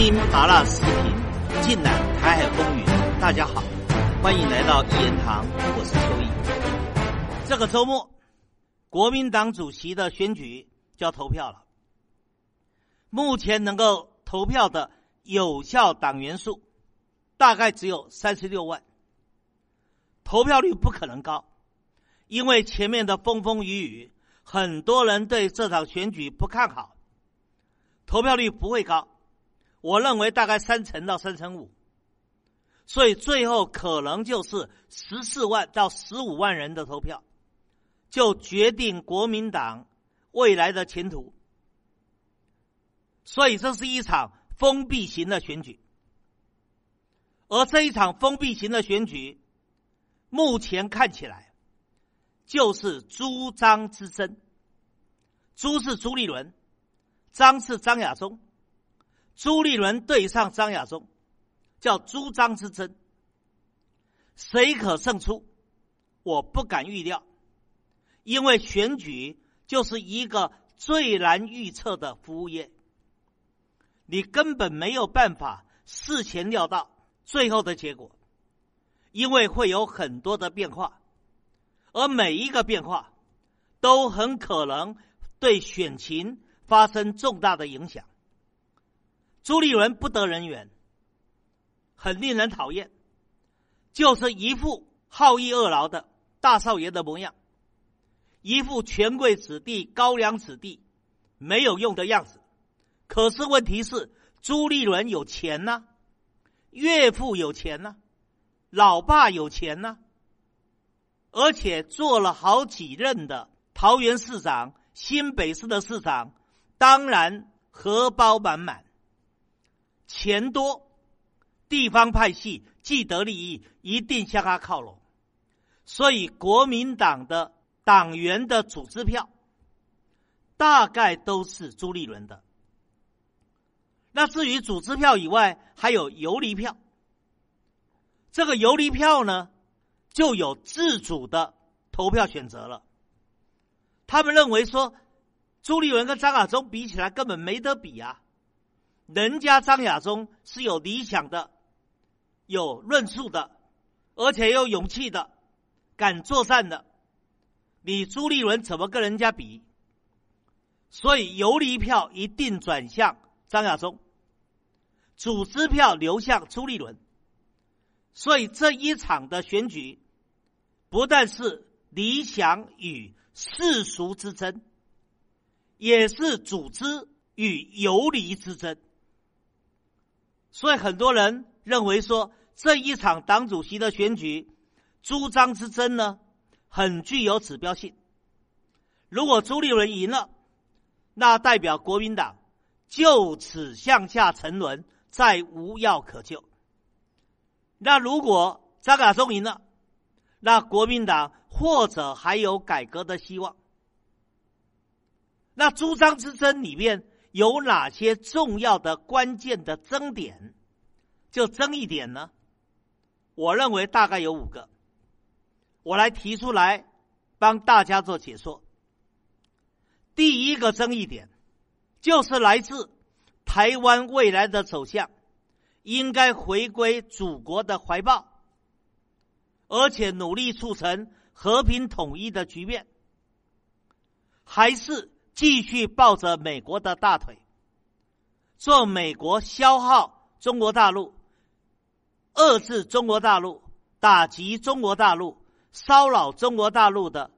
听麻辣视频，尽览台海风云。大家好，欢迎来到一言堂，我是邱毅。这个周末，国民党主席的选举就要投票了。目前能够投票的有效党员数大概只有三十六万，投票率不可能高，因为前面的风风雨雨，很多人对这场选举不看好，投票率不会高。我认为大概三成到三成五，所以最后可能就是十四万到十五万人的投票，就决定国民党未来的前途。所以这是一场封闭型的选举，而这一场封闭型的选举，目前看起来就是朱张之争。朱是朱立伦，张是张亚中。朱立伦对上张亚中，叫朱张之争，谁可胜出？我不敢预料，因为选举就是一个最难预测的服务业，你根本没有办法事前料到最后的结果，因为会有很多的变化，而每一个变化都很可能对选情发生重大的影响。朱立伦不得人缘，很令人讨厌，就是一副好逸恶劳的大少爷的模样，一副权贵子弟、高粱子弟没有用的样子。可是问题是，朱立伦有钱呢，岳父有钱呢，老爸有钱呢，而且做了好几任的桃园市长、新北市的市长，当然荷包满满。钱多，地方派系既得利益，一定向他靠拢。所以国民党的党员的组织票，大概都是朱立伦的。那至于组织票以外，还有游离票。这个游离票呢，就有自主的投票选择了。他们认为说，朱立伦跟张亚中比起来，根本没得比啊。人家张亚中是有理想的、有论述的，而且有勇气的，敢作战的。你朱立伦怎么跟人家比？所以游离票一定转向张亚中，组织票流向朱立伦。所以这一场的选举，不但是理想与世俗之争，也是组织与游离之争。所以很多人认为说，这一场党主席的选举，朱张之争呢，很具有指标性。如果朱立伦赢了，那代表国民党就此向下沉沦，再无药可救。那如果张亚中赢了，那国民党或者还有改革的希望。那朱张之争里面。有哪些重要的关键的争点？就争议点呢？我认为大概有五个，我来提出来帮大家做解说。第一个争议点就是来自台湾未来的走向，应该回归祖国的怀抱，而且努力促成和平统一的局面，还是？继续抱着美国的大腿，做美国消耗中国大陆、遏制中国大陆、打击中国大陆、骚扰中国大陆的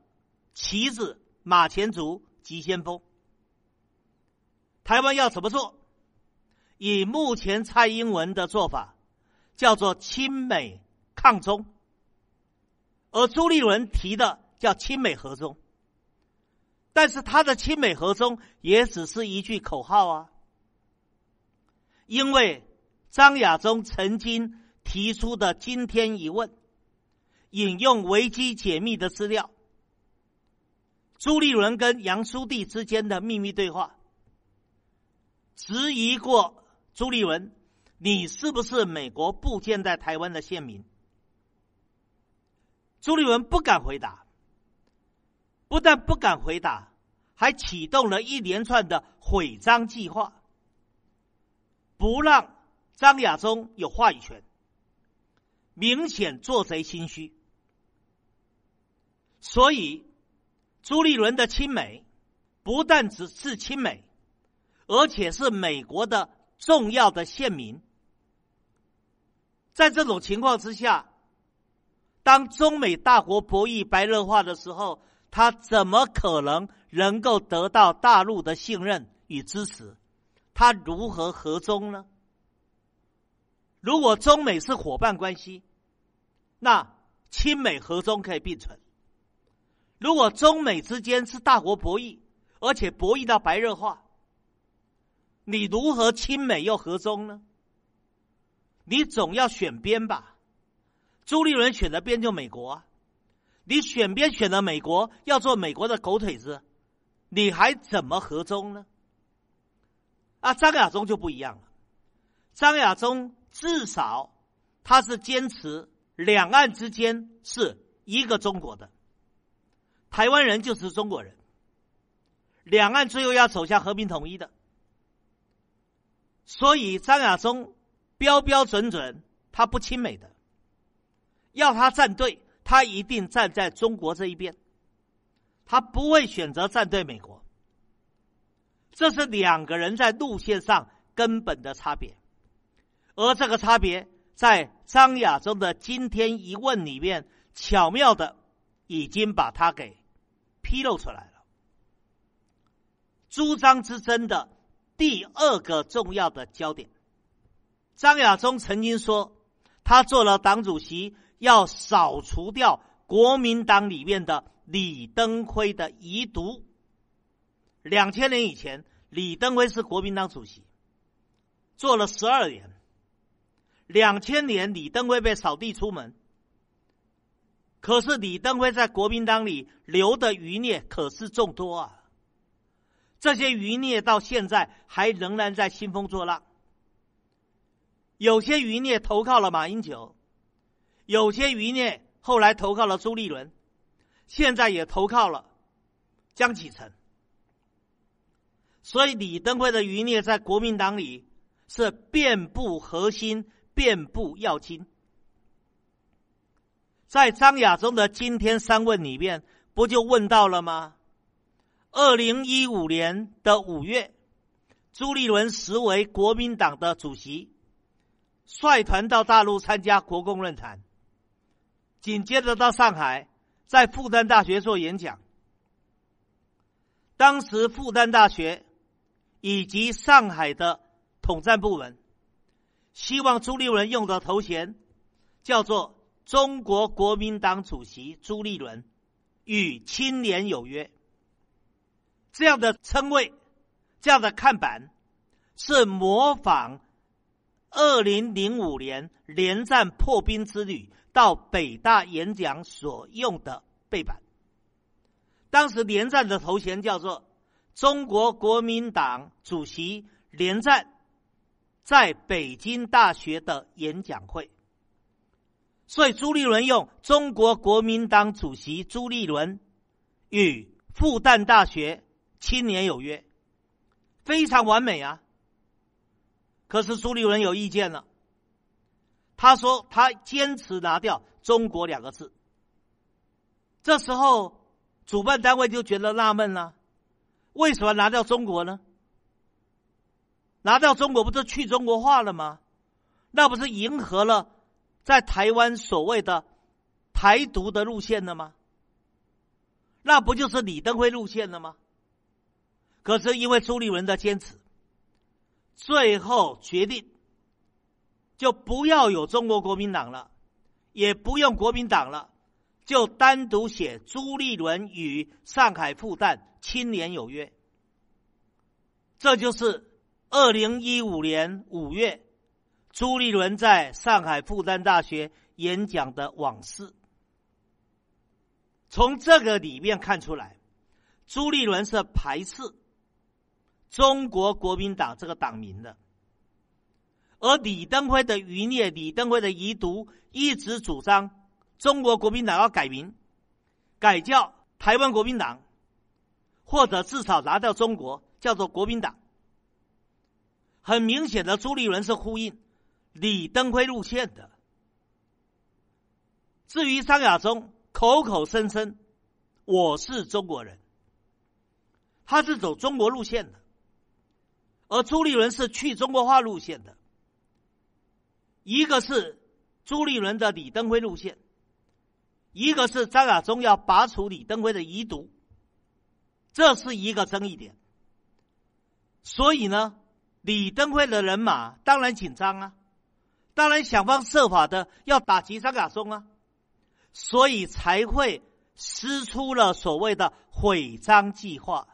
旗子、马前卒、急先锋。台湾要怎么做？以目前蔡英文的做法，叫做亲美抗中，而朱立伦提的叫亲美合中。但是他的亲美合中也只是一句口号啊，因为张亚中曾经提出的惊天疑问，引用维基解密的资料，朱立伦跟杨书记之间的秘密对话，质疑过朱立伦，你是不是美国部建在台湾的县民？朱立伦不敢回答。不但不敢回答，还启动了一连串的毁章计划。不让张亚中有话语权，明显做贼心虚。所以，朱立伦的亲美不但只是亲美，而且是美国的重要的县民。在这种情况之下，当中美大国博弈白热化的时候，他怎么可能能够得到大陆的信任与支持？他如何合中呢？如果中美是伙伴关系，那亲美合中可以并存；如果中美之间是大国博弈，而且博弈到白热化，你如何亲美又合中呢？你总要选边吧？朱立伦选的边就美国啊！你选边选了美国，要做美国的狗腿子，你还怎么合中呢？啊，张亚中就不一样了。张亚中至少他是坚持两岸之间是一个中国的，台湾人就是中国人，两岸最后要走向和平统一的。所以张亚中标标准准，他不亲美的，要他站队，他一定站在中国这一边，他不会选择站队美国。这是两个人在路线上根本的差别，而这个差别在张亚中的今天一问里面，巧妙的已经把它给披露出来了。朱张之争的第二个重要的焦点，张亚中曾经说，他做了党主席，要扫除掉国民党里面的李登辉的遗毒。两千年以前，李登辉是国民党主席，做了十二年。两千年，李登辉被扫地出门。可是李登辉在国民党里留的余孽可是众多啊！这些余孽到现在还仍然在兴风作浪。有些余孽投靠了马英九，有些余孽后来投靠了朱立伦，现在也投靠了江启臣。所以，李登辉的余孽在国民党里是遍布核心、遍布要津。在张亚中的今天三问里面，不就问到了吗？二零一五年的五月，朱立伦实为国民党的主席，率团到大陆参加国共论坛，紧接着到上海，在复旦大学做演讲。当时复旦大学。以及上海的统战部门希望朱立伦用的头衔叫做“中国国民党主席朱立伦与青年有约”。这样的称谓、这样的看板是模仿二零零五年连战破冰之旅到北大演讲所用的背板。当时连战的头衔叫做。中国国民党主席连战在北京大学的演讲会，所以朱立伦用“中国国民党主席朱立伦与复旦大学青年有约”，非常完美啊。可是朱立伦有意见了，他说他坚持拿掉“中国”两个字。这时候主办单位就觉得纳闷了。为什么拿掉中国呢？拿掉中国不就去中国化了吗？那不是迎合了在台湾所谓的台独的路线了吗？那不就是李登辉路线了吗？可是因为朱立伦的坚持，最后决定就不要有中国国民党了，也不用国民党了。就单独写朱立伦与上海复旦青年有约，这就是二零一五年五月朱立伦在上海复旦大学演讲的往事。从这个里面看出来，朱立伦是排斥中国国民党这个党名的，而李登辉的余孽、李登辉的遗毒一直主张。中国国民党要改名，改叫台湾国民党，或者至少拿掉中国，叫做国民党。很明显的，朱立伦是呼应李登辉路线的。至于张亚中，口口声声我是中国人，他是走中国路线的，而朱立伦是去中国化路线的。一个是朱立伦的李登辉路线，一个是张亚中要拔除李登辉的遗毒，这是一个争议点。所以呢，李登辉的人马当然紧张啊，当然想方设法的要打击张亚中啊，所以才会施出了所谓的毁张计划，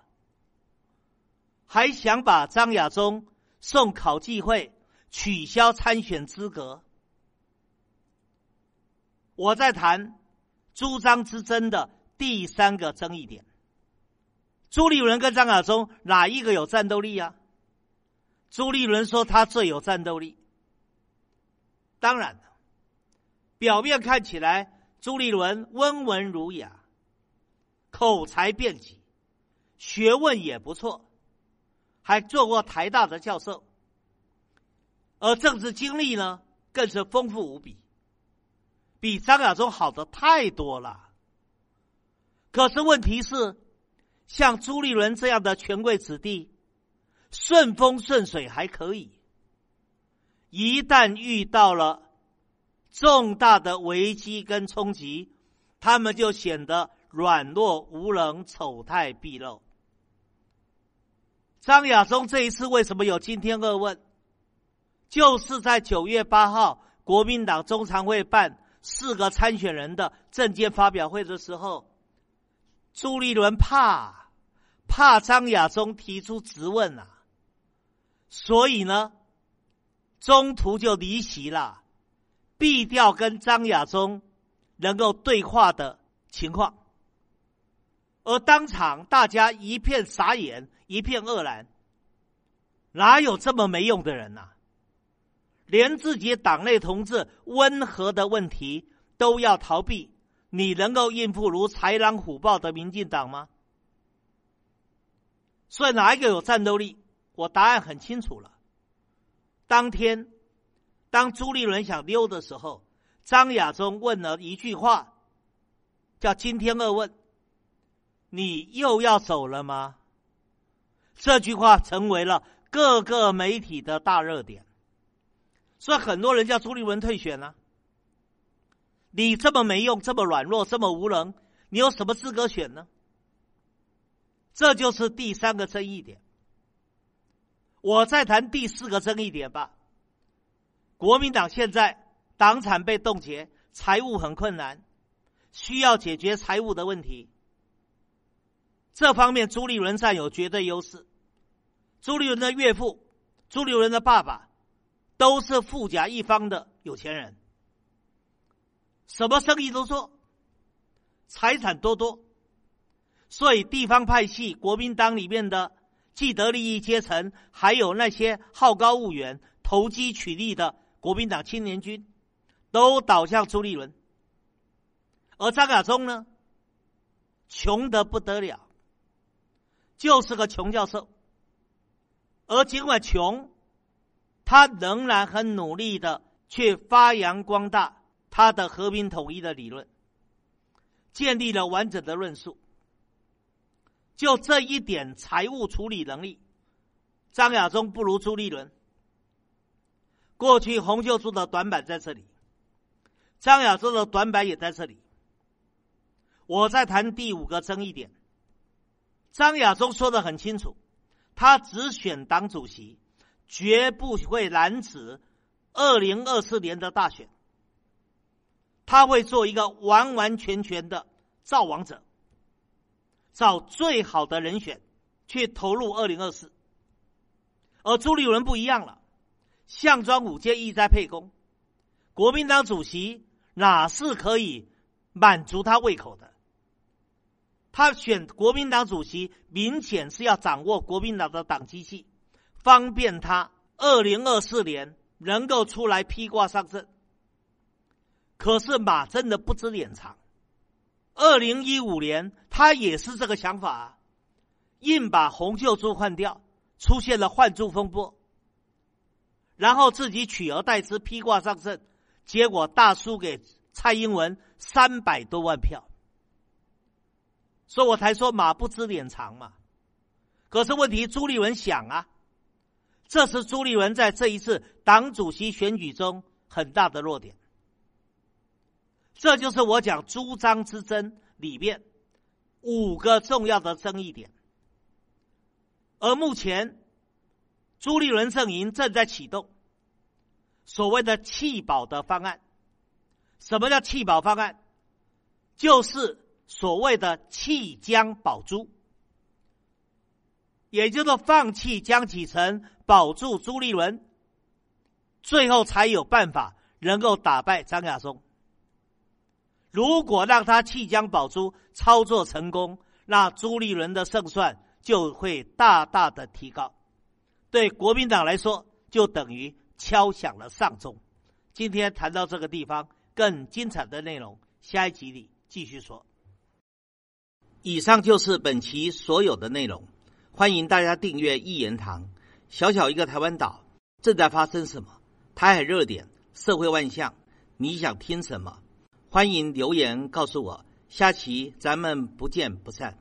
还想把张亚中送考纪会。取消参选资格。我在谈朱张之争的第三个争议点：朱立伦跟张亚中哪一个有战斗力啊？朱立伦说他最有战斗力。当然了，表面看起来朱立伦温文儒雅，口才辩捷，学问也不错，还做过台大的教授。而政治经历呢，更是丰富无比，比张亚中好的太多了。可是问题是，像朱立伦这样的权贵子弟，顺风顺水还可以，一旦遇到了重大的危机跟冲击，他们就显得软弱无能、丑态毕露。张亚中这一次为什么有今天恶问？就是在九月八号，国民党中常会办四个参选人的政见发表会的时候，朱立伦怕怕张亚中提出质问啊，所以呢，中途就离席了，避掉跟张亚中能够对话的情况，而当场大家一片傻眼，一片愕然，哪有这么没用的人呐？连自己党内同志温和的问题都要逃避，你能够应付如豺狼虎豹的民进党吗？所以哪一个有战斗力？我答案很清楚了。当天，当朱立伦想溜的时候，张亚中问了一句话，叫“今天二问”，你又要走了吗？这句话成为了各个媒体的大热点。所以很多人叫朱立伦退选呢。你这么没用，这么软弱，这么无能，你有什么资格选呢？这就是第三个争议点。我再谈第四个争议点吧。国民党现在党产被冻结，财务很困难，需要解决财务的问题。这方面朱立伦占有绝对优势。朱立伦的岳父，朱立伦的爸爸。都是富甲一方的有钱人，什么生意都做，财产多多，所以地方派系、国民党里面的既得利益阶层，还有那些好高骛远、投机取利的国民党青年军，都倒向朱立伦。而张亚中呢，穷得不得了，就是个穷教授，而尽管穷。他仍然很努力的去发扬光大他的和平统一的理论，建立了完整的论述。就这一点财务处理能力，张亚中不如朱立伦。过去洪秀柱的短板在这里，张亚中的短板也在这里。我在谈第五个争议点，张亚中说的很清楚，他只选党主席。绝不会拦止二零二四年的大选，他会做一个完完全全的造王者，找最好的人选去投入二零二四。而朱立伦不一样了，项庄舞剑，意在沛公，国民党主席哪是可以满足他胃口的？他选国民党主席，明显是要掌握国民党的党机器。方便他二零二四年能够出来披挂上阵，可是马真的不知脸长。二零一五年他也是这个想法，硬把洪秀柱换掉，出现了换柱风波。然后自己取而代之，披挂上阵，结果大输给蔡英文三百多万票。所以我才说马不知脸长嘛。可是问题，朱立文想啊，这是朱立伦在这一次党主席选举中很大的弱点。这就是我讲朱张之争里面五个重要的争议点。而目前，朱立伦阵营正在启动所谓的弃保的方案。什么叫弃保方案？就是所谓的弃江保朱，也就是放弃江启臣，保住朱立伦，最后才有办法能够打败张亚松。如果让他弃江保朱操作成功，那朱立伦的胜算。就会大大的提高，对国民党来说，就等于敲响了丧钟。今天谈到这个地方，更精彩的内容，下一集里继续说。以上就是本期所有的内容，欢迎大家订阅一言堂。小小一个台湾岛，正在发生什么？台海热点，社会万象，你想听什么？欢迎留言告诉我。下期咱们不见不散。